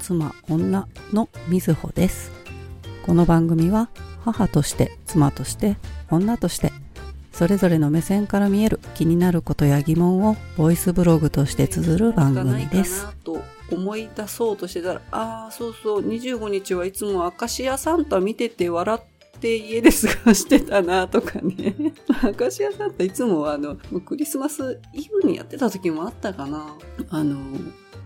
妻、女のみずほです。この番組は母として、妻として、女として、それぞれの目線から見える気になることや疑問をボイスブログとして綴る番組です。と思い出そうとしてたら、ああ、そうそう、25日はいつもアカシアサンタ見てて笑って家で過ごしてたなとかね。アカシアサンタいつもあの、クリスマスイブにやってた時もあったかな。あの、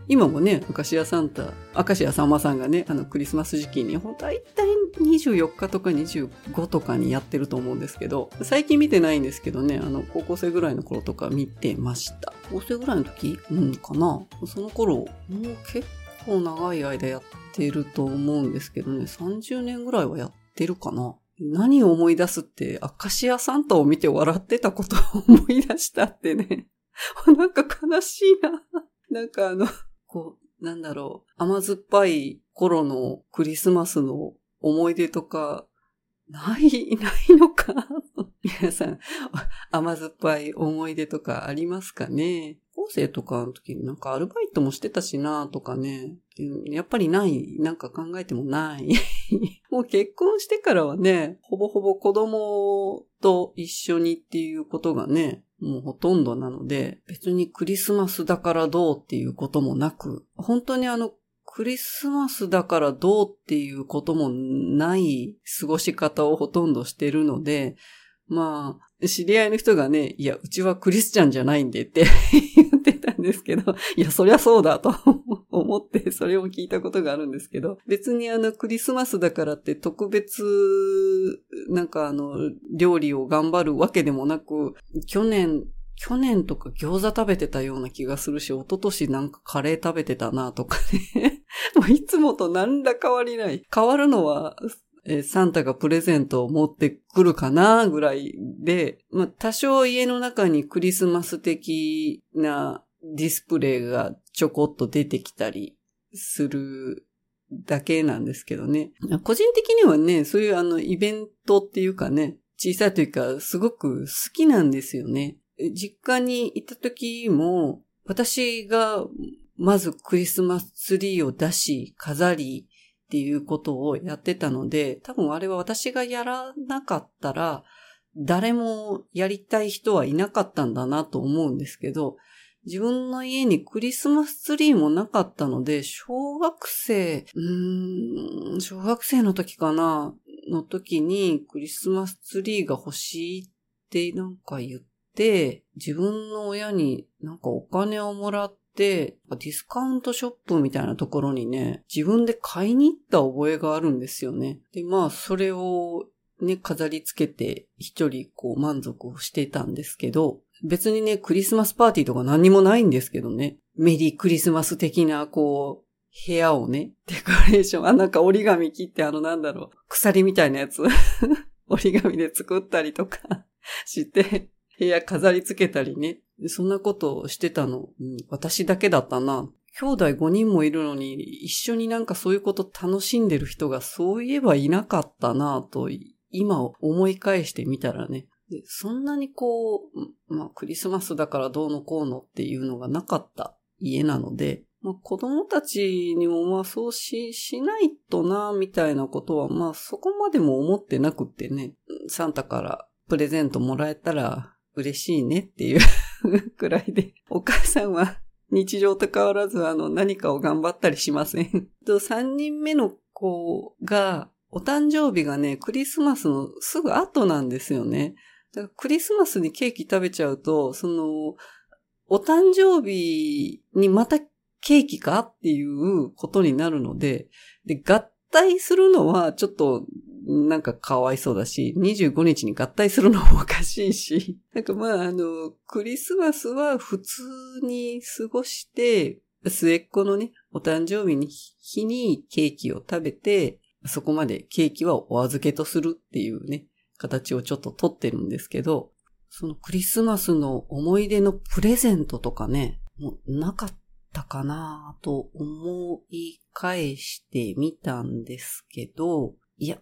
今もね、アカシアサンタ、アカシアさんまさんがね、あの、クリスマス時期に、ほんと大体24日とか25とかにやってると思うんですけど、最近見てないんですけどね、あの、高校生ぐらいの頃とか見てました。高校生ぐらいの時？うん、かな。その頃、もう結構長い間やってると思うんですけどね、30年ぐらいはやってるかな。何を思い出すって、アカシアサンタを見て笑ってたことを思い出したってね。なんか悲しいな。なんかあの、こう、なんだろう、甘酸っぱい頃のクリスマスの思い出とか、ない、ないのか皆さん、甘酸っぱい思い出とかありますかね？高生とかの時になんかアルバイトもしてたしなとかね。やっぱりない。なんか考えてもない。もう結婚してからはね、ほぼほぼ子供と一緒にっていうことがね、もうほとんどなので、別にクリスマスだからどうっていうこともなく、本当にあの、クリスマスだからどうっていうこともない過ごし方をほとんどしてるので、まあ、知り合いの人がね、いや、うちはクリスチャンじゃないんでって 言ってたんですけど、いや、そりゃそうだと 思って、それを聞いたことがあるんですけど、別にあの、クリスマスだからって特別、なんかあの、料理を頑張るわけでもなく、去年、去年とか餃子食べてたような気がするし、一昨年なんかカレー食べてたなとかね。もういつもと何ら変わりない。変わるのは、えーサンタがプレゼントを持ってくるかなぐらいで、まあ多少家の中にクリスマス的なディスプレイがちょこっと出てきたりするだけなんですけどね。個人的にはね、そういうあのイベントっていうかね、小さい時かすごく好きなんですよね。実家にいた時も、私がまずクリスマスツリーを出し、飾りっていうことをやってたので、多分あれは私がやらなかったら、誰もやりたい人はいなかったんだなと思うんですけど、自分の家にクリスマスツリーもなかったので、小学生、うーん、小学生の時かな、の時にクリスマスツリーが欲しいってなんか言って、自分の親になんかお金をもらって、ディスカウントショップみたいなところにね、自分で買いに行った覚えがあるんですよね。で、まあ、それをね、飾り付けて一人こう満足をしてたんですけど、別にね、クリスマスパーティーとか何にもないんですけどね、メリークリスマス的なこう、部屋をね、デコレーション、あ、なんか折り紙切ってあのなんだろう、鎖みたいなやつ、折り紙で作ったりとか して、部屋飾り付けたりね。そんなことをしてたの、うん、私だけだったな。兄弟5人もいるのに、一緒になんかそういうこと楽しんでる人がそういえばいなかったなと、今思い返してみたらね。でそんなにこう、まあクリスマスだからどうのこうのっていうのがなかった家なので、まあ、子供たちにもまあそうし、しないとな、みたいなことはまあそこまでも思ってなくってね、サンタからプレゼントもらえたら嬉しいねっていう くらいで、お母さんは日常と変わらずあの何かを頑張ったりしません。と3人目の子が、お誕生日がね、クリスマスのすぐ後なんですよね。だからクリスマスにケーキ食べちゃうと、その、お誕生日にまたケーキかっていうことになるので、で、合体するのはちょっとなんかかわいそうだし、25日に合体するのもおかしいし、なんかまああの、クリスマスは普通に過ごして、末っ子のね、お誕生日に日にケーキを食べて、そこまでケーキはお預けとするっていうね、形をちょっと取ってるんですけど、そのクリスマスの思い出のプレゼントとかね、もうなかったかなと思い返してみたんですけど、いや、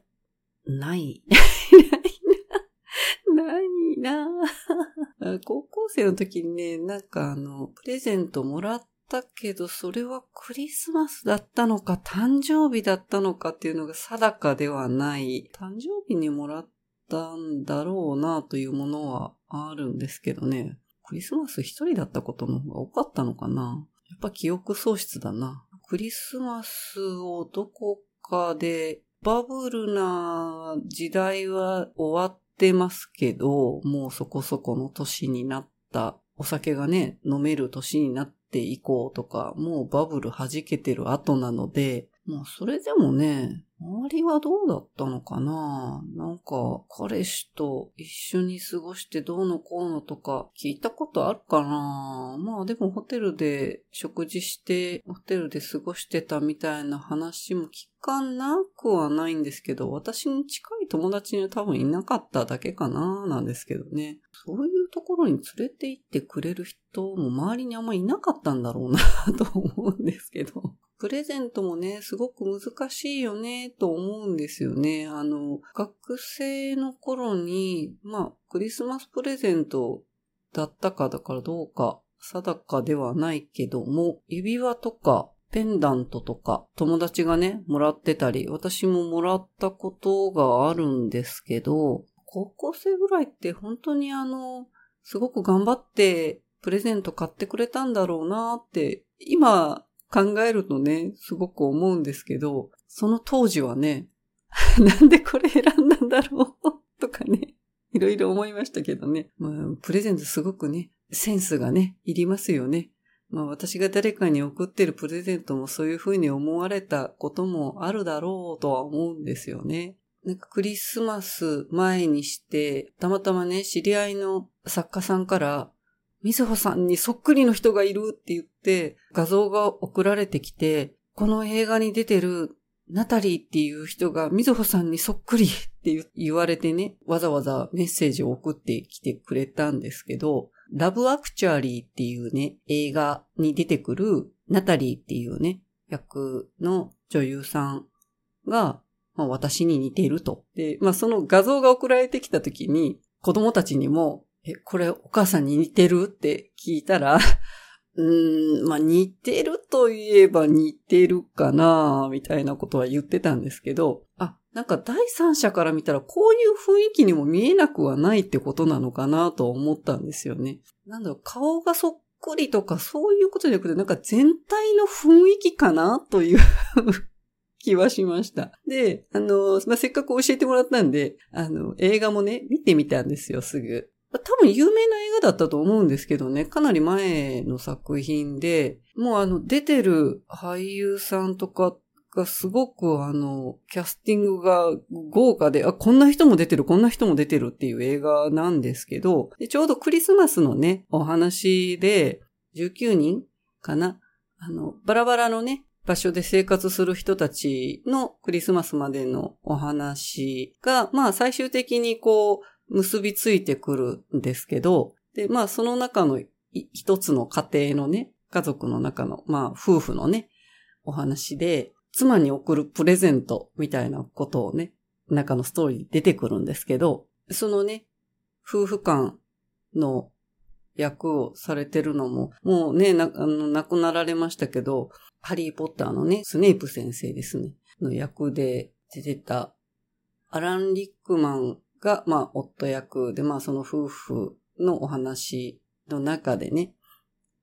ない。ないな。ないな 高校生の時にね、なんかあの、プレゼントもらっったけど、それはクリスマスだったのか、誕生日だったのかっていうのが定かではない。誕生日にもらったんだろうなというものはあるんですけどね。クリスマス一人だったことの方が多かったのかな。やっぱ記憶喪失だな。クリスマスをどこかで、バブルな時代は終わってますけど、もうそこそこの年になったお酒がね、飲める年になっていこうとか、もうバブル弾けてる後なので、もうそれでもね、周りはどうだったのかな？なんか、彼氏と一緒に過ごしてどうのこうのとか聞いたことあるかな？まあでもホテルで食事して、ホテルで過ごしてたみたいな話も聞かなくはないんですけど、私に近い友達には多分いなかっただけかななんですけどね。そういうところに連れて行ってくれる人も周りにあんまいなかったんだろうな と思うんですけど。プレゼントもね、すごく難しいよね、と思うんですよね。あの、学生の頃に、まあ、クリスマスプレゼントだったかだからどうか定かではないけども、指輪とかペンダントとか友達がね、もらってたり、私ももらったことがあるんですけど、高校生ぐらいって本当にあの、すごく頑張ってプレゼント買ってくれたんだろうなって、今考えるとね、すごく思うんですけど、その当時はね、なんでこれ選んだんだろうとかね、いろいろ思いましたけどね。まあ、プレゼントすごくね、センスがね、いりますよね。まあ私が誰かに送ってるプレゼントもそういうふうに思われたこともあるだろうとは思うんですよね。なんかクリスマス前にして、たまたまね、知り合いの作家さんから、みずほさんにそっくりの人がいるって言って、画像が送られてきて、この映画に出てるナタリーっていう人がみずほさんにそっくりって言われてね、わざわざメッセージを送ってきてくれたんですけど、ラブアクチュアリーっていうね、映画に出てくるナタリーっていうね、役の女優さんが、まあ、私に似ていると。で、まあその画像が送られてきた時に、子供たちにも、え、これお母さんに似てるって聞いたら、うーん、まあ似てるといえば似てるかなみたいなことは言ってたんですけど、あ、なんか第三者から見たらこういう雰囲気にも見えなくはないってことなのかなと思ったんですよね。なんだろ、顔がそっくりとかそういうことじゃなくて、なんか全体の雰囲気かなという気はしました。で、あの、まあ、せっかく教えてもらったんで、あの、映画もね、見てみたんですよ、すぐ。多分有名な映画だったと思うんですけどね、かなり前の作品で、もうあの、出てる俳優さんとかがすごくあの、キャスティングが豪華で、あ、こんな人も出てる、こんな人も出てるっていう映画なんですけど、ちょうどクリスマスのね、お話で、19人かなあの、バラバラのね、場所で生活する人たちのクリスマスまでのお話が、まあ最終的にこう、結びついてくるんですけど、で、まあその中の一つの家庭のね、家族の中の、まあ夫婦のね、お話で、妻に送るプレゼントみたいなことをね、中のストーリー出てくるんですけど、そのね、夫婦間の役をされてるのも、もうね、な、あの、亡くなられましたけど、ハリーポッターのね、スネープ先生ですね、の役で出てた、アラン・リックマンが、まあ、夫役。で、まあ、その夫婦のお話の中でね、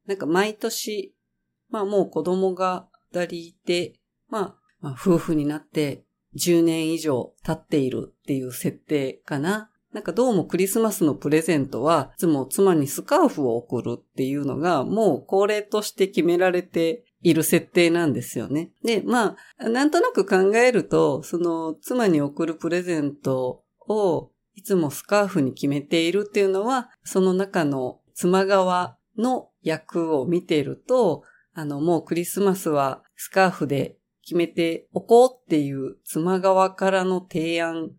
なんか毎年、まあ、もう子供が二人いて、まあ、まあ、夫婦になって10年以上経っているっていう設定かな。なんかどうもクリスマスのプレゼントは、いつも妻にスカーフを送るっていうのが、もう恒例として決められている設定なんですよね。で、まあ、なんとなく考えると、その妻に送るプレゼントをいつもスカーフに決めているっていうのは、その中の妻側の役を見ていると、あの、もうクリスマスはスカーフで決めておこうっていう妻側からの提案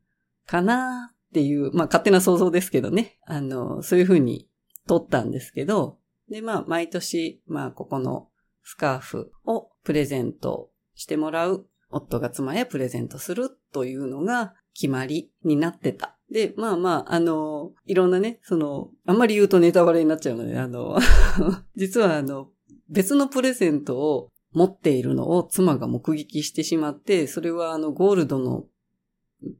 かなっていう、まあ勝手な想像ですけどね。あの、そういうふうに取ったんですけど、で、まあ毎年、まあここのスカーフをプレゼントしてもらう、夫が妻へプレゼントするというのが決まりになってた。で、まあまあ、あの、いろんなね、その、あんまり言うとネタバレになっちゃうので、あの、実はあの、別のプレゼントを持っているのを妻が目撃してしまって、それはあのゴールドの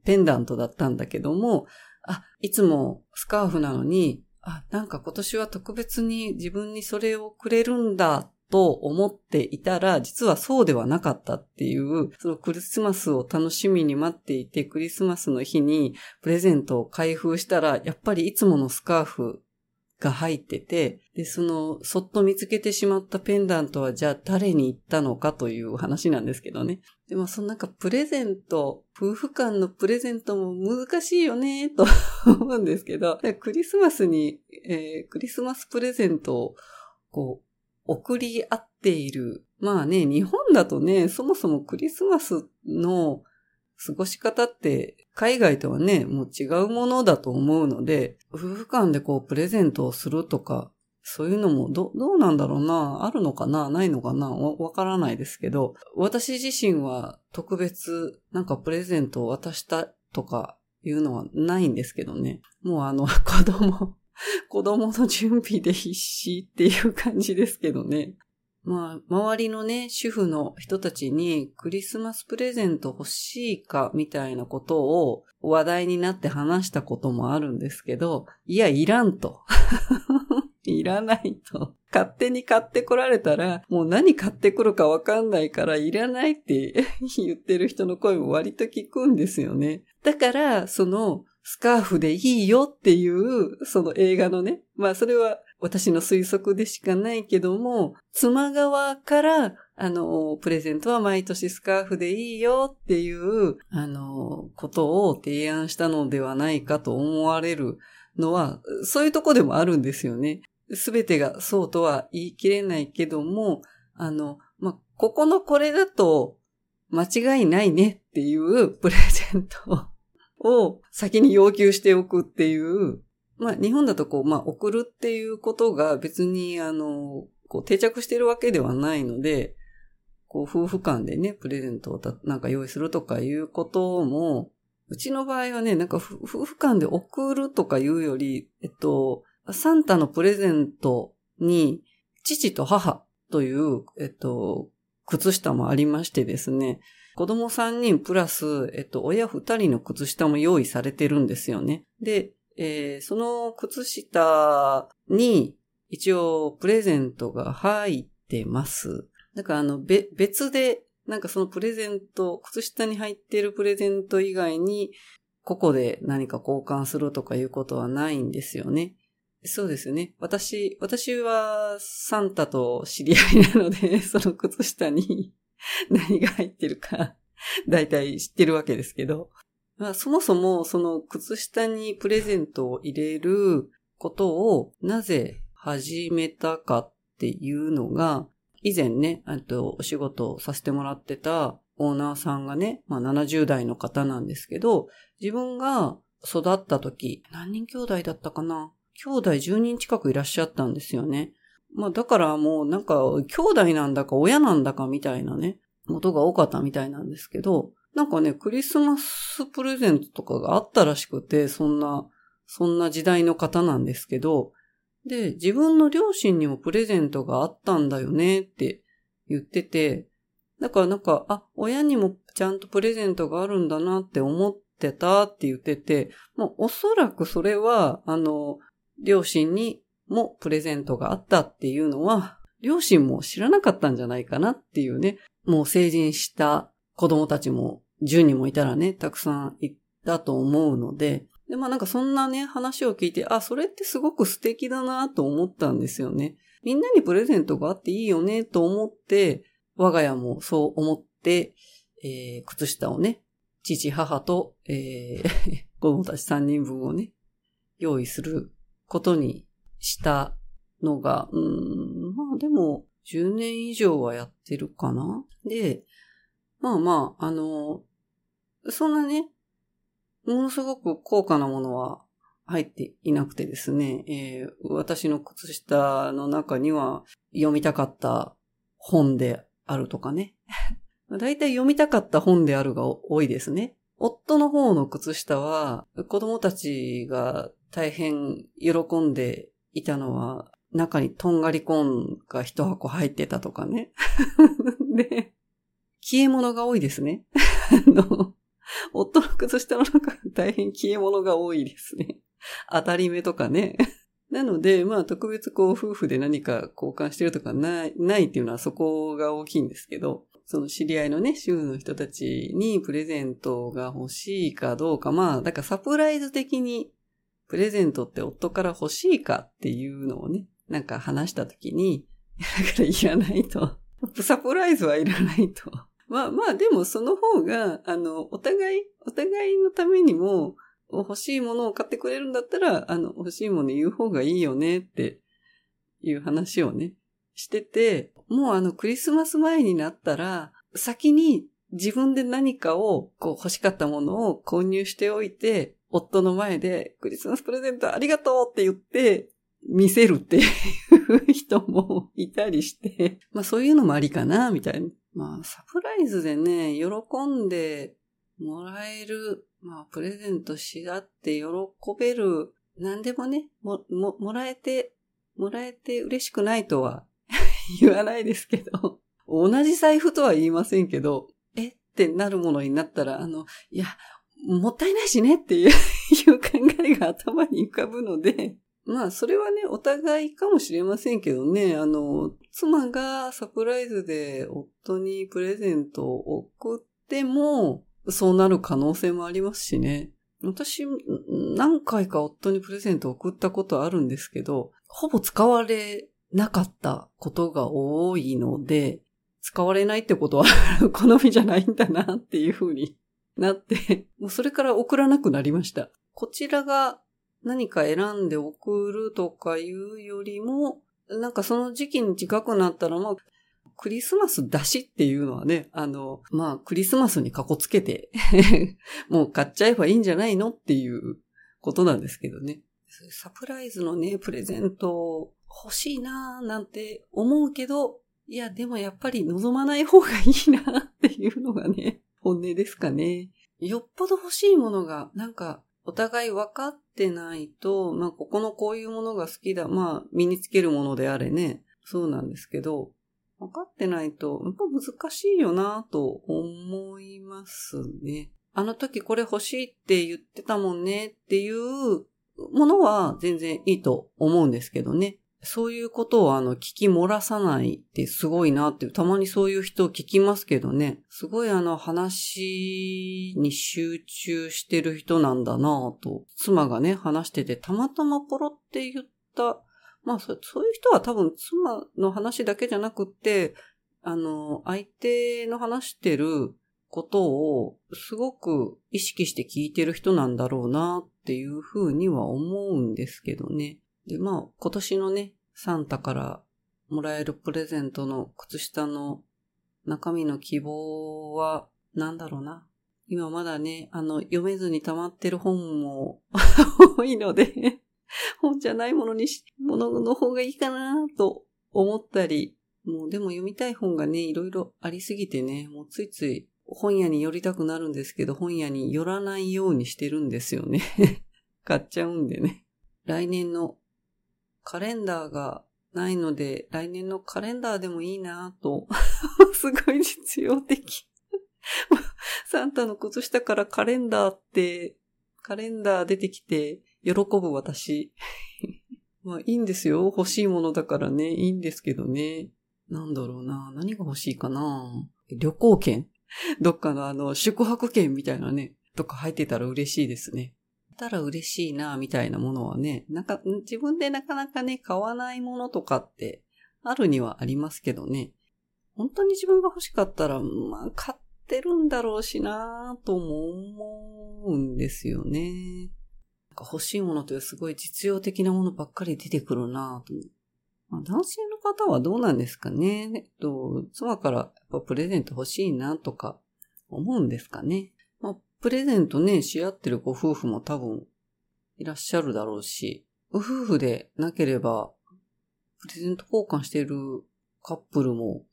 ペンダントだったんだけども、あ、いつもスカーフなのに、あ、なんか今年は特別に自分にそれをくれるんだと思っていたら、実はそうではなかったっていう、そのクリスマスを楽しみに待っていて、クリスマスの日にプレゼントを開封したら、やっぱりいつものスカーフが入ってて、で、その、そっと見つけてしまったペンダントは、じゃあ誰に行ったのかという話なんですけどね。でも、そのなんかプレゼント、夫婦間のプレゼントも難しいよね、と思うんですけど、クリスマスに、えー、クリスマスプレゼントを、こう、送り合っている。まあね、日本だとね、そもそもクリスマスの過ごし方って海外とはね、もう違うものだと思うので、夫婦間でこうプレゼントをするとか、そういうのもど、どうなんだろうなあるのかなないのかなわからないですけど、私自身は特別なんかプレゼントを渡したとかいうのはないんですけどね。もうあの 子供子供の準備で必死っていう感じですけどね。まあ、周りのね、主婦の人たちにクリスマスプレゼント欲しいかみたいなことを話題になって話したこともあるんですけど、いや、いらんと。いらないと。勝手に買ってこられたら、もう何買ってくるかわかんないから、いらないって言ってる人の声も割と聞くんですよね。だから、その、スカーフでいいよっていう、その映画のね、まあそれは私の推測でしかないけども、妻側から、あの、プレゼントは毎年スカーフでいいよっていう、あの、ことを提案したのではないかと思われるのは、そういうとこでもあるんですよね。すべてがそうとは言い切れないけども、あの、まここのこれだと間違いないねっていうプレゼントを先に要求しておくっていう、まあ日本だとこう、まあ送るっていうことが別にあの、こう定着してるわけではないので、こう夫婦間でね、プレゼントをなんか用意するとかいうことも、うちの場合はね、なんか夫婦間で送るとかいうより、えっと、サンタのプレゼントに父と母という、えっと、靴下もありましてですね、子供3人プラス、えっと、親2人の靴下も用意されてるんですよね。で、えー、その靴下に一応プレゼントが入ってます。だかあの、べ、別で、なんかそのプレゼント、靴下に入っているプレゼント以外に、ここで何か交換するとかいうことはないんですよね。そうですね。私、私はサンタと知り合いなので、その靴下に 何が入ってるか、だいたい知ってるわけですけど、まあ、そもそもその靴下にプレゼントを入れることをなぜ始めたかっていうのが、以前ね、とお仕事をさせてもらってたオーナーさんがね、まあ70代の方なんですけど、自分が育った時、何人兄弟だったかな？兄弟10人近くいらっしゃったんですよね。まあだからもうなんか兄弟なんだか親なんだかみたいなね、ことが多かったみたいなんですけど、なんかね、クリスマスプレゼントとかがあったらしくて、そんな、そんな時代の方なんですけど、で、自分の両親にもプレゼントがあったんだよねって言ってて、だからなんか、あ、親にもちゃんとプレゼントがあるんだなって思ってたって言ってて、もうおそらくそれは、あの、両親にもプレゼントがあったっていうのは、両親も知らなかったんじゃないかなっていうね、もう成人した子供たちも10人もいたらね、たくさんいたと思うので、で、まあなんかそんなね、話を聞いて、あ、それってすごく素敵だなと思ったんですよね。みんなにプレゼントがあっていいよねと思って、我が家もそう思って、えー、靴下をね、父、母と、えー、子供たち3人分をね、用意することにしたのが、うん、まあでも、10年以上はやってるかなで、まあまあ、あの、そんなね、ものすごく高価なものは入っていなくてですね、えー、私の靴下の中には読みたかった本であるとかね。だいたい読みたかった本であるが多いですね。夫の方の靴下は子供たちが大変喜んでいたのは、中にとんがりコーンが一箱入ってたとかね。で、消え物が多いですね。あの、夫の靴下の中大変消え物が多いですね。当たり目とかね。なので、まあ特別こう夫婦で何か交換してるとかない、ないっていうのはそこが大きいんですけど、その知り合いのね、主婦の人たちにプレゼントが欲しいかどうか、まあ、だからサプライズ的にプレゼントって夫から欲しいかっていうのをね、なんか話したときに、だからいらないと。サプライズはいらないと。まあまあ、でもその方が、あの、お互い、お互いのためにも、欲しいものを買ってくれるんだったら、あの、欲しいもの言う方がいいよねっていう話をね、してて、もうあの、クリスマス前になったら、先に自分で何かをこう欲しかったものを購入しておいて、夫の前でクリスマスプレゼントありがとうって言って、見せるっていう人もいたりして、まあそういうのもありかな、みたいな。まあサプライズでね、喜んでもらえる、まあプレゼントし合って喜べる、何でもね、も、も、もらえて、もらえて嬉しくないとは 言わないですけど、同じ財布とは言いませんけど、えってなるものになったら、あの、いや、もったいないしねっていう 考えが頭に浮かぶので、まあ、それはね、お互いかもしれませんけどね、あの、妻がサプライズで夫にプレゼントを送っても、そうなる可能性もありますしね。私、何回か夫にプレゼントを送ったことあるんですけど、ほぼ使われなかったことが多いので、使われないってことは 好みじゃないんだなっていうふうになって、もうそれから送らなくなりました。こちらが何か選んで送るとかいうよりも、なんかその時期に近くなったら、まあ、クリスマスだしっていうのはね、あの、まあ、クリスマスにかこつけて もう買っちゃえばいいんじゃないのっていうことなんですけどね。サプライズのね、プレゼント欲しいなーなんて思うけど、いや、でもやっぱり望まない方がいいなっていうのがね、本音ですかね。よっぽど欲しいものが、なんか、お互い分かってないと、まあ、ここのこういうものが好きだ。まあ、身につけるものであれね。そうなんですけど、分かってないと、やっぱ難しいよなと思いますね。あの時これ欲しいって言ってたもんねっていうものは全然いいと思うんですけどね。そういうことをあの聞き漏らさないってすごいなってたまにそういう人を聞きますけどね。すごいあの話に集中してる人なんだなと、妻がね話しててたまたまポロって言った。まあそういう人は多分妻の話だけじゃなくって、あの、相手の話してることをすごく意識して聞いてる人なんだろうなっていうふうには思うんですけどね。で、まあ、今年のね、サンタからもらえるプレゼントの靴下の中身の希望は、なんだろうな。今まだね、あの、読めずに溜まってる本も多いので 本じゃないものにし、ものの方がいいかなと思ったり、もうでも読みたい本がね、いろいろありすぎてね、もうついつい本屋に寄りたくなるんですけど、本屋に寄らないようにしてるんですよね 買っちゃうんでね。来年のカレンダーがないので、来年のカレンダーでもいいなと。すごい実用的。サンタの靴下からカレンダーって、カレンダー出てきて喜ぶ私。まあいいんですよ。欲しいものだからね。いいんですけどね。なんだろうな。何が欲しいかな。旅行券？どっかのあの、宿泊券みたいなね。とか入ってたら嬉しいですね。たら嬉しいな、みたいなものはね、なんか、自分でなかなかね、買わないものとかってあるにはありますけどね。本当に自分が欲しかったら、まあ、買ってるんだろうしなとも思うんですよね。なんか欲しいものというすごい実用的なものばっかり出てくるなと。ま、男性の方はどうなんですかね。えっと、妻からやっぱプレゼント欲しいなとか思うんですかね。プレゼントね、し合ってるご夫婦も多分いらっしゃるだろうし、夫婦でなければ、プレゼント交換してるカップルも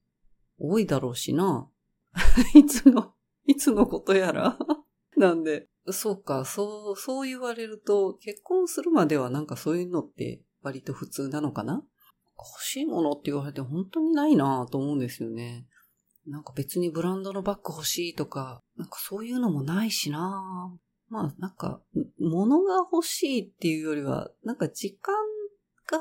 多いだろうしな。いつの、いつのことやら。なんで、そうか、そう、そう言われると、結婚するまではなんかそういうのって割と普通なのかな欲しいものって言われて本当にないなと思うんですよね。なんか別にブランドのバッグ欲しいとか、なんかそういうのもないしな。まあなんか、物が欲しいっていうよりは、なんか時間が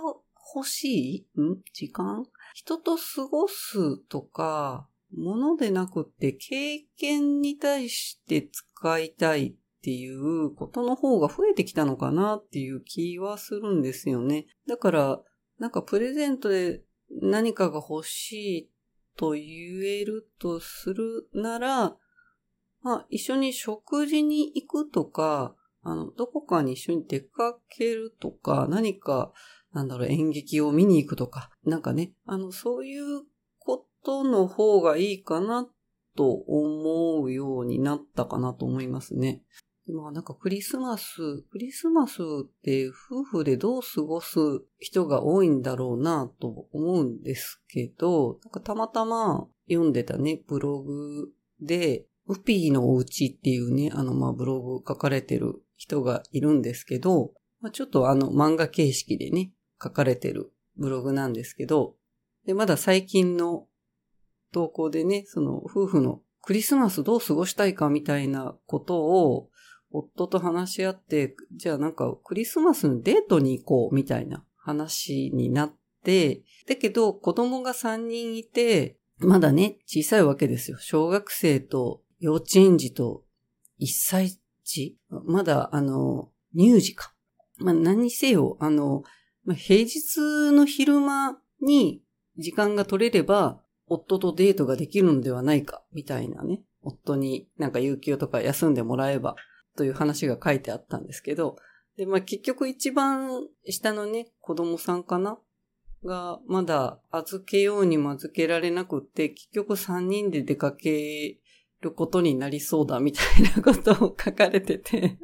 欲しい？ん？時間？人と過ごすとか、物でなくって経験に対して使いたいっていうことの方が増えてきたのかなっていう気はするんですよね。だから、なんかプレゼントで何かが欲しいと言えるとするなら、まあ一緒に食事に行くとか、あの、どこかに一緒に出かけるとか、何か、なんだろう、演劇を見に行くとか、なんかね、あの、そういうことの方がいいかなと思うようになったかなと思いますね。まあなんかクリスマス、クリスマスって夫婦でどう過ごす人が多いんだろうなと思うんですけど、なんかたまたま読んでたね、ブログで、ウピーのお家っていうね、あのまあブログ書かれてる人がいるんですけど、まあ、ちょっとあの漫画形式でね、書かれてるブログなんですけど、で、まだ最近の投稿でね、その夫婦のクリスマスどう過ごしたいかみたいなことを夫と話し合って、じゃあなんかクリスマスのデートに行こうみたいな話になって、だけど子供が3人いて、まだね、小さいわけですよ。小学生と幼稚園児と1歳児？まだ、あの、乳児か。まあ、何にせよ、あの、平日の昼間に時間が取れれば、夫とデートができるのではないか、みたいなね。夫になんか有給とか休んでもらえば、という話が書いてあったんですけど、で、まあ結局一番下のね、子供さんかな？が、まだ預けようにも預けられなくって、結局3人で出かけることになりそうだみたいなことを書かれてて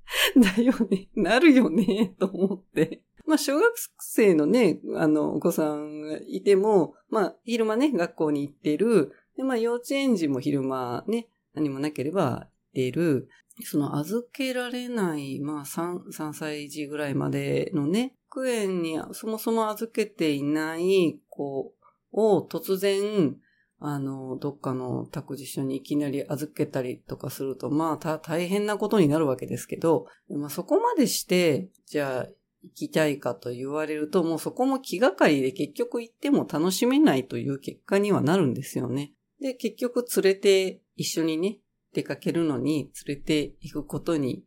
だよね、なるよね、と思って。まあ、小学生のね、あの、お子さんがいても、まあ、昼間ね、学校に行ってる。で、まあ、幼稚園児も昼間ね、何もなければってる。その預けられない、まあ3、3歳児ぐらいまでのね、保育園にそもそも預けていない子を突然、あの、どっかの託児所にいきなり預けたりとかすると、まあ、大変なことになるわけですけど、まあ、そこまでして、じゃあ、行きたいかと言われると、もうそこも気がかりで結局行っても楽しめないという結果にはなるんですよね。で、結局連れて一緒にね、出かけるのに連れて行くことに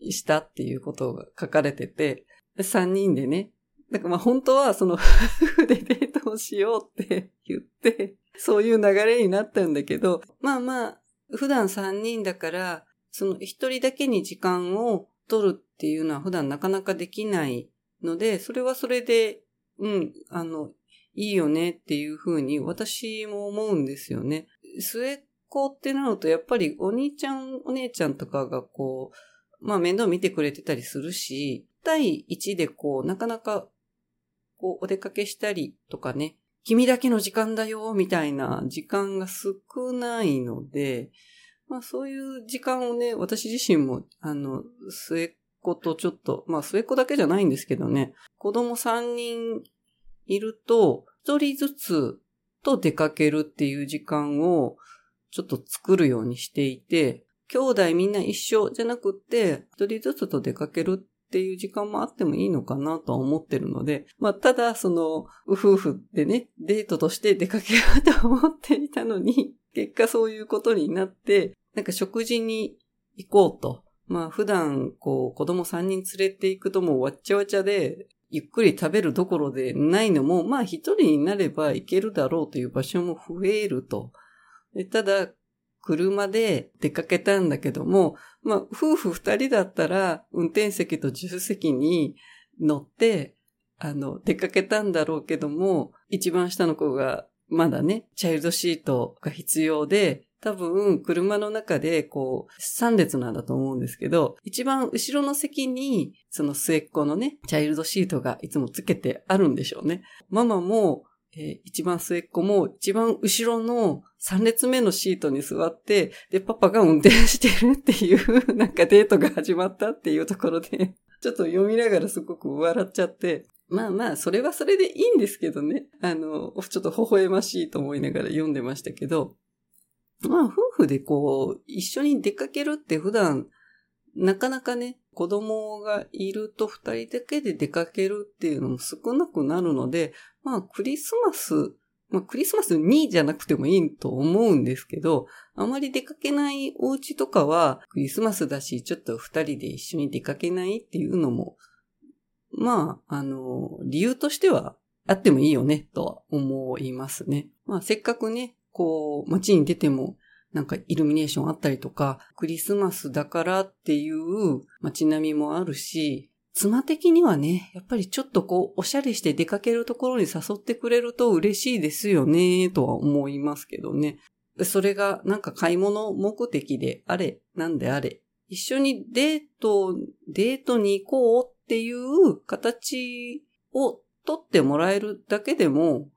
したっていうことが書かれてて、三人でね、だかまあ本当はその夫婦でデートをしようって言って、そういう流れになったんだけど、まあまあ、普段三人だから、その一人だけに時間を取るっていうのは普段なかなかできないので、それはそれで、うん、あの、いいよねっていうふうに私も思うんですよね。末っ子ってなるとやっぱりお兄ちゃん、お姉ちゃんとかがこう、まあ面倒見てくれてたりするし、対1でこう、なかなかこう、お出かけしたりとかね、君だけの時間だよ、みたいな時間が少ないので、まあそういう時間をね、私自身も、あの、末っ子とちょっと、まあ末っ子だけじゃないんですけどね、子供3人いると、1人ずつと出かけるっていう時間をちょっと作るようにしていて、兄弟みんな一緒じゃなくって、一人ずつと出かけるっていう時間もあってもいいのかなとは思ってるので、まあ、ただ、その、夫婦でね、デートとして出かけようと思っていたのに、結果そういうことになって、なんか食事に行こうと。まあ、普段、こう、子供3人連れて行くともうわっちゃわちゃで、ゆっくり食べるどころでないのも、まあ一人になれば行けるだろうという場所も増えると。ただ、車で出かけたんだけども、まあ、夫婦二人だったら、運転席と助手席に乗って、あの、出かけたんだろうけども、一番下の子が、まだね、チャイルドシートが必要で、多分、車の中で、こう、三列なんだと思うんですけど、一番後ろの席に、その末っ子のね、チャイルドシートがいつもつけてあるんでしょうね。ママも、えー、一番末っ子も一番後ろの3列目のシートに座って、で、パパが運転してるっていう、なんかデートが始まったっていうところで、ちょっと読みながらすごく笑っちゃって、まあまあ、それはそれでいいんですけどね。あの、ちょっと微笑ましいと思いながら読んでましたけど、まあ、夫婦でこう、一緒に出かけるって普段、なかなかね、子供がいると二人だけで出かけるっていうのも少なくなるので、まあ、クリスマス、まあ、クリスマスにじゃなくてもいいと思うんですけど、あまり出かけないお家とかは、クリスマスだし、ちょっと二人で一緒に出かけないっていうのも、まあ、あの、理由としてはあってもいいよね、とは思いますね。まあ、せっかくね、こう、街に出ても、なんかイルミネーションあったりとか、クリスマスだからっていう街並みもあるし、妻的にはね、やっぱりちょっとこう、おしゃれして出かけるところに誘ってくれると嬉しいですよね、とは思いますけどね。それがなんか買い物目的であれ、なんであれ、一緒にデート、デートに行こうっていう形を取ってもらえるだけでも、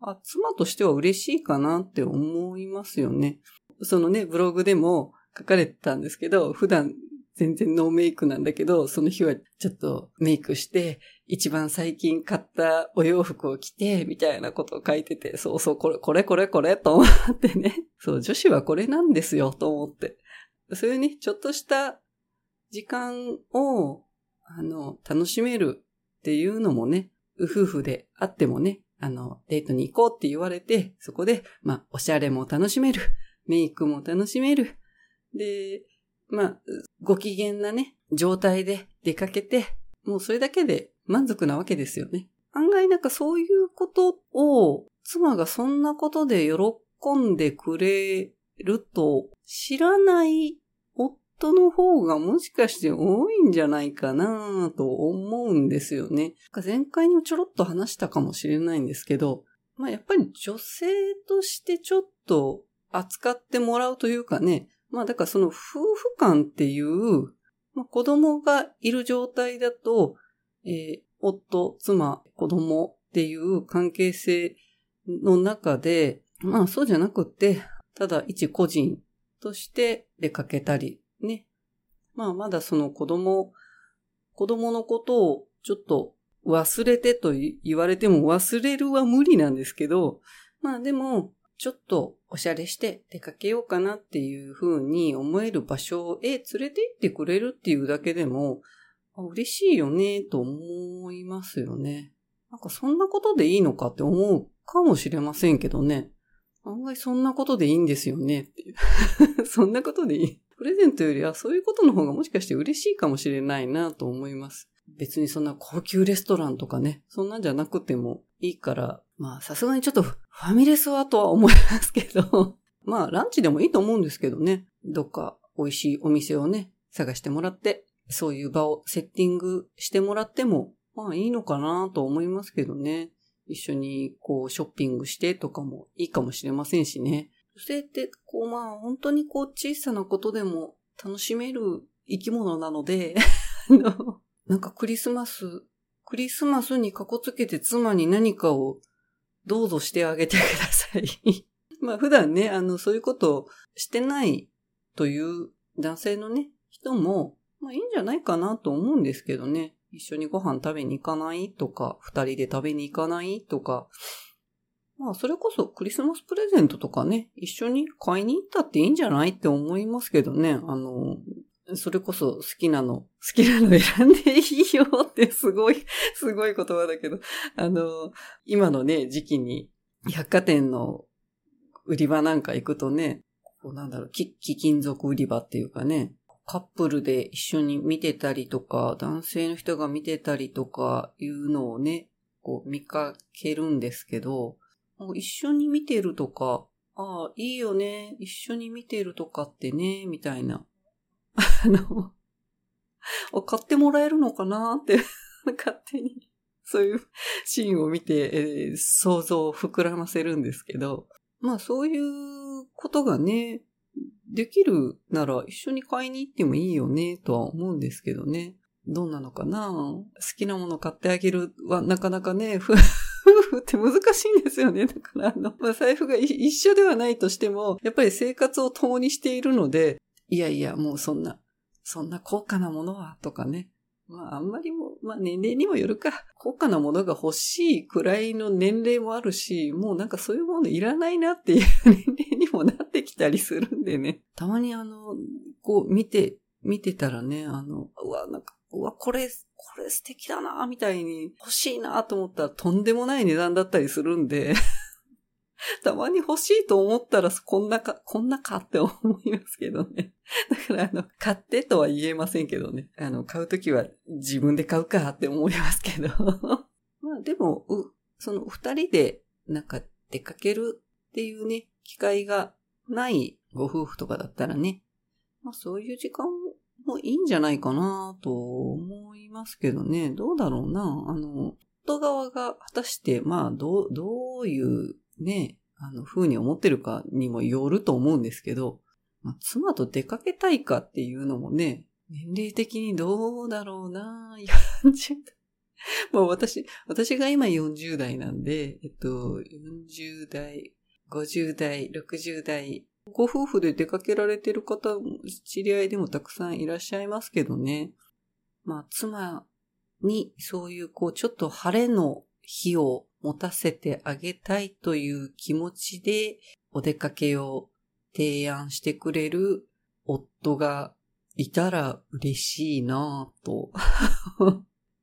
あ、妻としては嬉しいかなって思いますよね。そのね、ブログでも書かれてたんですけど、普段全然ノーメイクなんだけど、その日はちょっとメイクして、一番最近買ったお洋服を着て、みたいなことを書いてて、そうそう、これ、これ、これ、これ、と思ってね。そう、女子はこれなんですよ、と思って。そういうね、ちょっとした時間を、あの、楽しめるっていうのもね、夫婦であってもね、あの、デートに行こうって言われて、そこで、まあ、おしゃれも楽しめる。メイクも楽しめる。で、まあ、ご機嫌なね、状態で出かけて、もうそれだけで満足なわけですよね。案外なんかそういうことを、妻がそんなことで喜んでくれると知らない夫の方がもしかして多いんじゃないかなと思うんですよね。前回にもちょろっと話したかもしれないんですけど、まあやっぱり女性としてちょっと扱ってもらうというかね、まあだからその夫婦間っていう、まあ、子供がいる状態だと、えー、夫、妻、子供っていう関係性の中で、まあそうじゃなくて、ただ一個人として出かけたりね。まあまだその子供、子供のことをちょっと忘れてと言われても忘れるは無理なんですけど、まあでも、ちょっとおしゃれして出かけようかなっていうふうに思える場所へ連れて行ってくれるっていうだけでも、嬉しいよねと思いますよね。なんかそんなことでいいのかって思うかもしれませんけどね。案外そんなことでいいんですよねっていう。そんなことでいい。プレゼントよりはそういうことの方がもしかして嬉しいかもしれないなと思います。別にそんな高級レストランとかね、そんなんじゃなくてもいいから、まあさすがにちょっとファミレスはとは思いますけど、まあランチでもいいと思うんですけどね、どっか美味しいお店をね、探してもらって、そういう場をセッティングしてもらっても、まあいいのかなと思いますけどね。一緒にこうショッピングしてとかもいいかもしれませんしね。女性って、こう、まあ、本当にこう、小さなことでも楽しめる生き物なので なんかクリスマス、クリスマスにかこつけて妻に何かをどうぞしてあげてください まあ普段ね、あの、そういうことをしてないという男性のね、人も、まあいいんじゃないかなと思うんですけどね。一緒にご飯食べに行かないとか、二人で食べに行かないとか、まあ、それこそクリスマスプレゼントとかね、一緒に買いに行ったっていいんじゃないって思いますけどね。あの、それこそ好きなの、好きなの選んでいいよってすごい、すごい言葉だけど、あの、今のね、時期に百貨店の売り場なんか行くとね、こうなんだろう、貴金属売り場っていうかね、カップルで一緒に見てたりとか、男性の人が見てたりとかいうのをね、こう見かけるんですけど、一緒に見てるとか、ああ、いいよね、一緒に見てるとかってね、みたいな。あの、買ってもらえるのかなって 勝手に、そういうシーンを見て、えー、想像を膨らませるんですけど、まあそういうことがね、できるなら一緒に買いに行ってもいいよね、とは思うんですけどね。どうなのかな？好きなもの買ってあげるはなかなかね、夫婦 って難しいんですよね。だから、あの、まあ、財布が一緒ではないとしても、やっぱり生活を共にしているので、いやいや、もうそんな、そんな高価なものは、とかね。まあ、あんまりも、まあ、年齢にもよるか。高価なものが欲しいくらいの年齢もあるし、もうなんかそういうものいらないなっていう 年齢にもなってきたりするんでね。たまにあの、こう見て、見てたらね、あの、うわ、なんか、うわ、これ、これ素敵だな、みたいに欲しいなと思ったらとんでもない値段だったりするんで たまに欲しいと思ったら、こんなか、こんなかって思いますけどね。だから、あの、買ってとは言えませんけどね。あの、買うときは自分で買うかって思いますけど。まあ、でも、その二人で、なんか出かけるっていうね、機会がないご夫婦とかだったらね、まあそういう時間もいいんじゃないかなと思いますけどね。どうだろうな。あの、夫側が果たして、まあ、どう、どういうね、あの、風に思ってるかにもよると思うんですけど、まあ、妻と出かけたいかっていうのもね、年齢的にどうだろうな40代。もう私、私が今40代なんで、えっと、40代、50代、60代、ご夫婦で出かけられてる方、知り合いでもたくさんいらっしゃいますけどね。まあ、妻にそういう、こう、ちょっと晴れの日を持たせてあげたいという気持ちでお出かけを提案してくれる夫がいたら嬉しいなぁと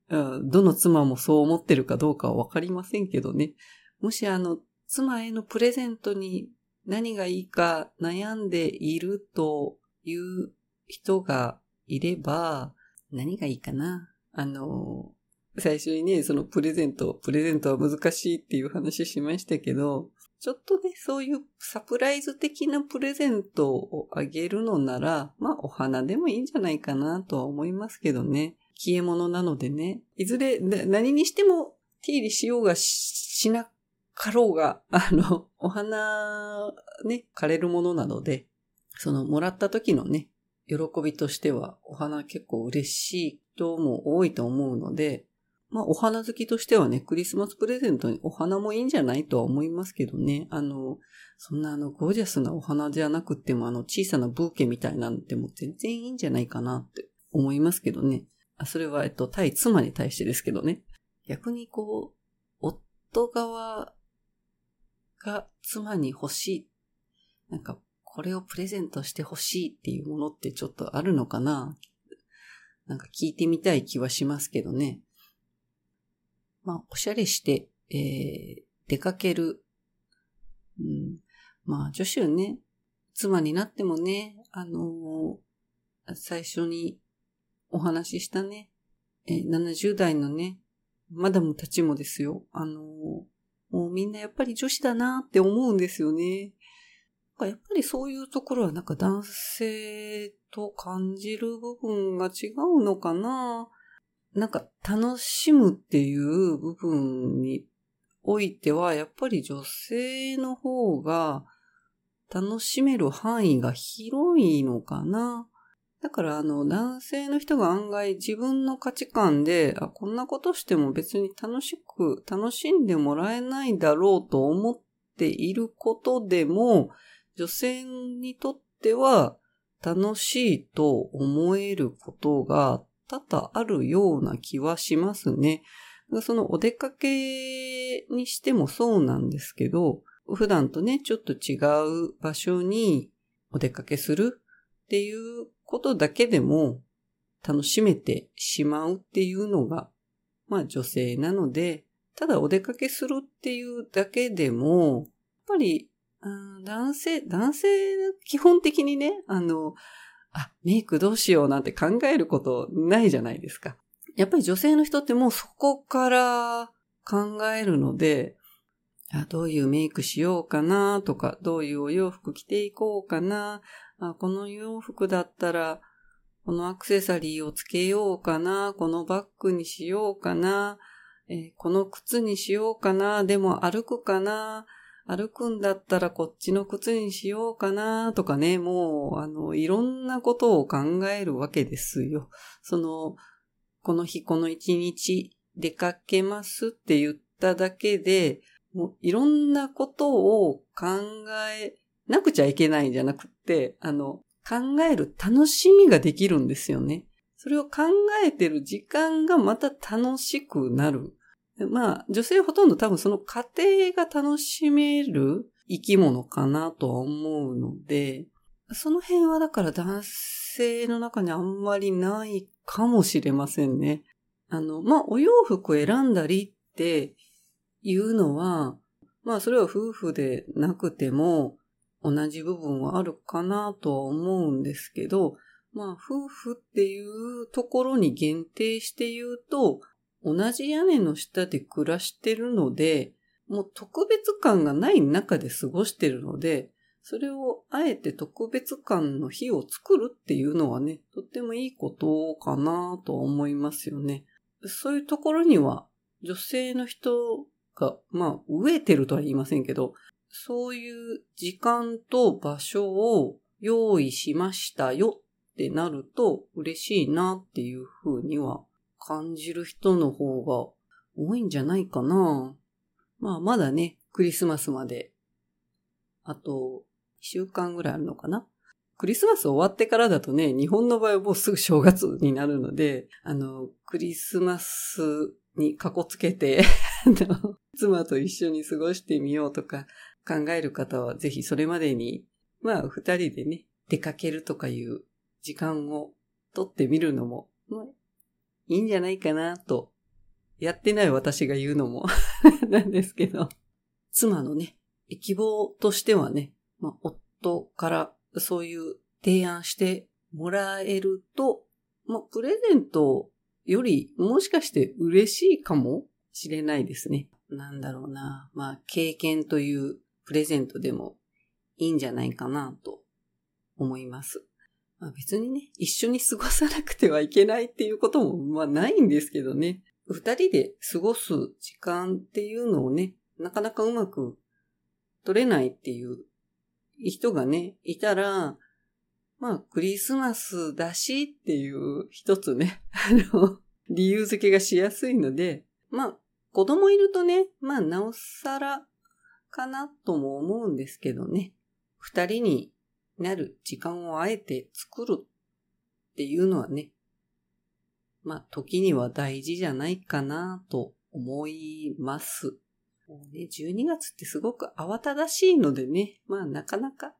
どの妻もそう思ってるかどうかはわかりませんけどね。もしあの、妻へのプレゼントに何がいいか悩んでいるという人がいれば、何がいいかな？あの、最初にね、そのプレゼント、プレゼントは難しいっていう話しましたけど、ちょっとね、そういうサプライズ的なプレゼントをあげるのなら、まあお花でもいいんじゃないかなとは思いますけどね。消え物なのでね。いずれ、何にしても手入れしようがしなかろうが、あの、お花、ね、枯れるものなので、そのもらった時のね、喜びとしては、お花結構嬉しい人も多いと思うので、まあ、お花好きとしてはね、クリスマスプレゼントにお花もいいんじゃないとは思いますけどね。あの、そんなあの、ゴージャスなお花じゃなくても、あの、小さなブーケみたいなんでも全然いいんじゃないかなって思いますけどね。あ、それは、えっと、対妻に対してですけどね。逆にこう、夫側が妻に欲しい。なんか、これをプレゼントして欲しいっていうものってちょっとあるのかななんか聞いてみたい気はしますけどね。まあ、おしゃれして、えー、出かける。うん、まあ、女子はね、妻になってもね、あのー、最初にお話ししたね、えー、70代のね、マダムたちもですよ、あのー、もうみんなやっぱり女子だなって思うんですよね。やっぱりそういうところはなんか男性と感じる部分が違うのかななんか楽しむっていう部分においては、やっぱり女性の方が楽しめる範囲が広いのかな。だからあの男性の人が案外自分の価値観で、あ、こんなことしても別に楽しく、楽しんでもらえないだろうと思っていることでも、女性にとっては楽しいと思えることが多々あるような気はしますね。そのお出かけにしてもそうなんですけど、普段とね、ちょっと違う場所にお出かけするっていうことだけでも楽しめてしまうっていうのが、まあ女性なので、ただお出かけするっていうだけでも、やっぱり、男性、男性、基本的にね、あの、あ、メイクどうしようなんて考えることないじゃないですか。やっぱり女性の人ってもうそこから考えるので、あどういうメイクしようかなとか、どういうお洋服着ていこうかな。あこの洋服だったら、このアクセサリーをつけようかな。このバッグにしようかな。えー、この靴にしようかな。でも歩くかな。歩くんだったらこっちの靴にしようかなとかね、もう、あの、いろんなことを考えるわけですよ。その、この日この一日出かけますって言っただけで、もういろんなことを考えなくちゃいけないんじゃなくって、あの、考える楽しみができるんですよね。それを考えてる時間がまた楽しくなる。まあ、女性ほとんど多分その過程が楽しめる生き物かなとは思うので、その辺はだから男性の中にあんまりないかもしれませんね。あの、まあ、お洋服を選んだりっていうのは、まあ、それは夫婦でなくても同じ部分はあるかなとは思うんですけど、まあ、夫婦っていうところに限定して言うと、同じ屋根の下で暮らしてるので、もう特別感がない中で過ごしてるので、それをあえて特別感の日を作るっていうのはね、とってもいいことかなと思いますよね。そういうところには女性の人が、まあ、飢えてるとは言いませんけど、そういう時間と場所を用意しましたよってなると嬉しいなっていうふうには感じる人の方が多いんじゃないかな。まあ、まだね、クリスマスまで、あと、週間ぐらいあるのかな。クリスマス終わってからだとね、日本の場合はもうすぐ正月になるので、あの、クリスマスにかこつけて 妻と一緒に過ごしてみようとか考える方は、ぜひそれまでに、まあ、二人でね、出かけるとかいう時間をとってみるのも、いいんじゃないかなと、やってない私が言うのも なんですけど、妻のね、希望としてはね、まあ、夫からそういう提案してもらえると、まあ、プレゼントよりもしかして嬉しいかもしれないですね。なんだろうな。まあ、経験というプレゼントでもいいんじゃないかなと思います。まあ、別にね、一緒に過ごさなくてはいけないっていうことも、まあないんですけどね。二人で過ごす時間っていうのをね、なかなかうまく取れないっていう人がね、いたら、まあ、クリスマスだしっていう一つね、あの、理由付けがしやすいので、まあ、子供いるとね、まあ、なおさらかなとも思うんですけどね。二人になる時間をあえて作るっていうのはね、まあ、時には大事じゃないかなと思います。もうね、12月ってすごく慌ただしいのでね、まあなかなか、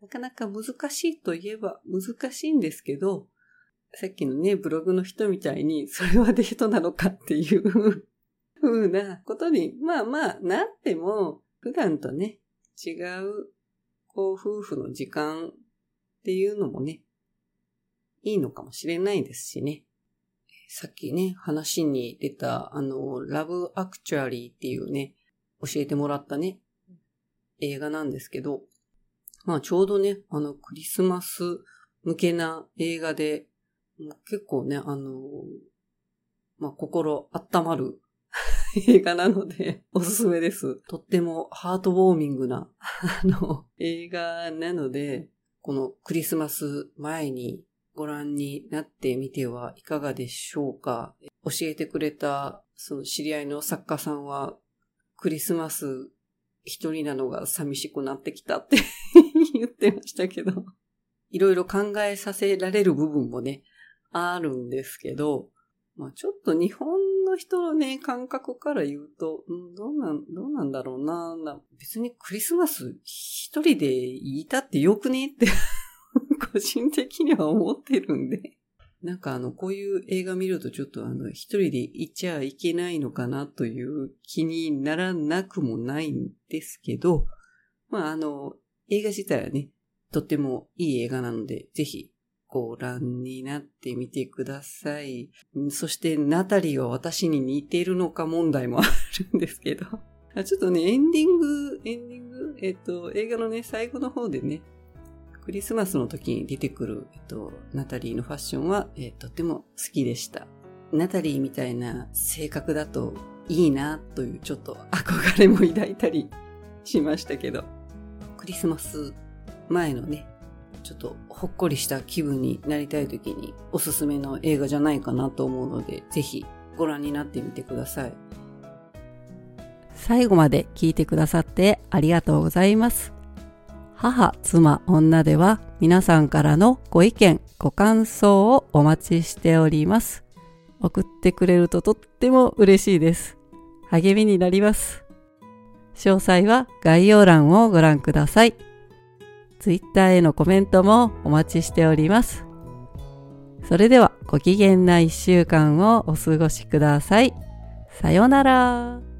なかなか難しいといえば難しいんですけど、さっきのね、ブログの人みたいに、それはデートなのかっていう 風なことに、まあまあなっても、普段とね、違う、こう、夫婦の時間っていうのもね、いいのかもしれないですしね。さっきね、話に出た、あの、ラブアクチュアリーっていうね、教えてもらったね、映画なんですけど、まあちょうどね、あの、クリスマス向けな映画で、結構ね、あの、まあ心温まる映画なので、おすすめです。とってもハートウォーミングな、あの、映画なので、このクリスマス前にご覧になってみてはいかがでしょうか教えてくれたその知り合いの作家さんはクリスマス一人なのが寂しくなってきたって 言ってましたけど、いろいろ考えさせられる部分もね、あるんですけど、まあちょっと日本の人のね、感覚から言うと、ん、どうなん、どうなんだろうな。別にクリスマス一人でいたってよくね？って 個人的には思ってるんで。なんかあの、こういう映画見るとちょっとあの、一人で行っちゃいけないのかなという気にならなくもないんですけど、まああの、映画自体はね、とってもいい映画なので、ぜひご覧になってみてください。そしてナタリーは私に似ているのか問題もあるんですけど。ちょっとね、エンディング、エンディング、えっと、映画のね、最後の方でね、クリスマスの時に出てくる、えっと、ナタリーのファッションは、えとても好きでした。ナタリーみたいな性格だといいなというちょっと憧れも抱いたりしましたけど、クリスマス前のね、ちょっとほっこりした気分になりたい時におすすめの映画じゃないかなと思うので、ぜひご覧になってみてください。最後まで聞いてくださってありがとうございます。母、妻、女では皆さんからのご意見、ご感想をお待ちしております。送ってくれるととっても嬉しいです。励みになります。詳細は概要欄をご覧ください。Twitter へのコメントもお待ちしております。それではご機嫌な一週間をお過ごしください。さようなら。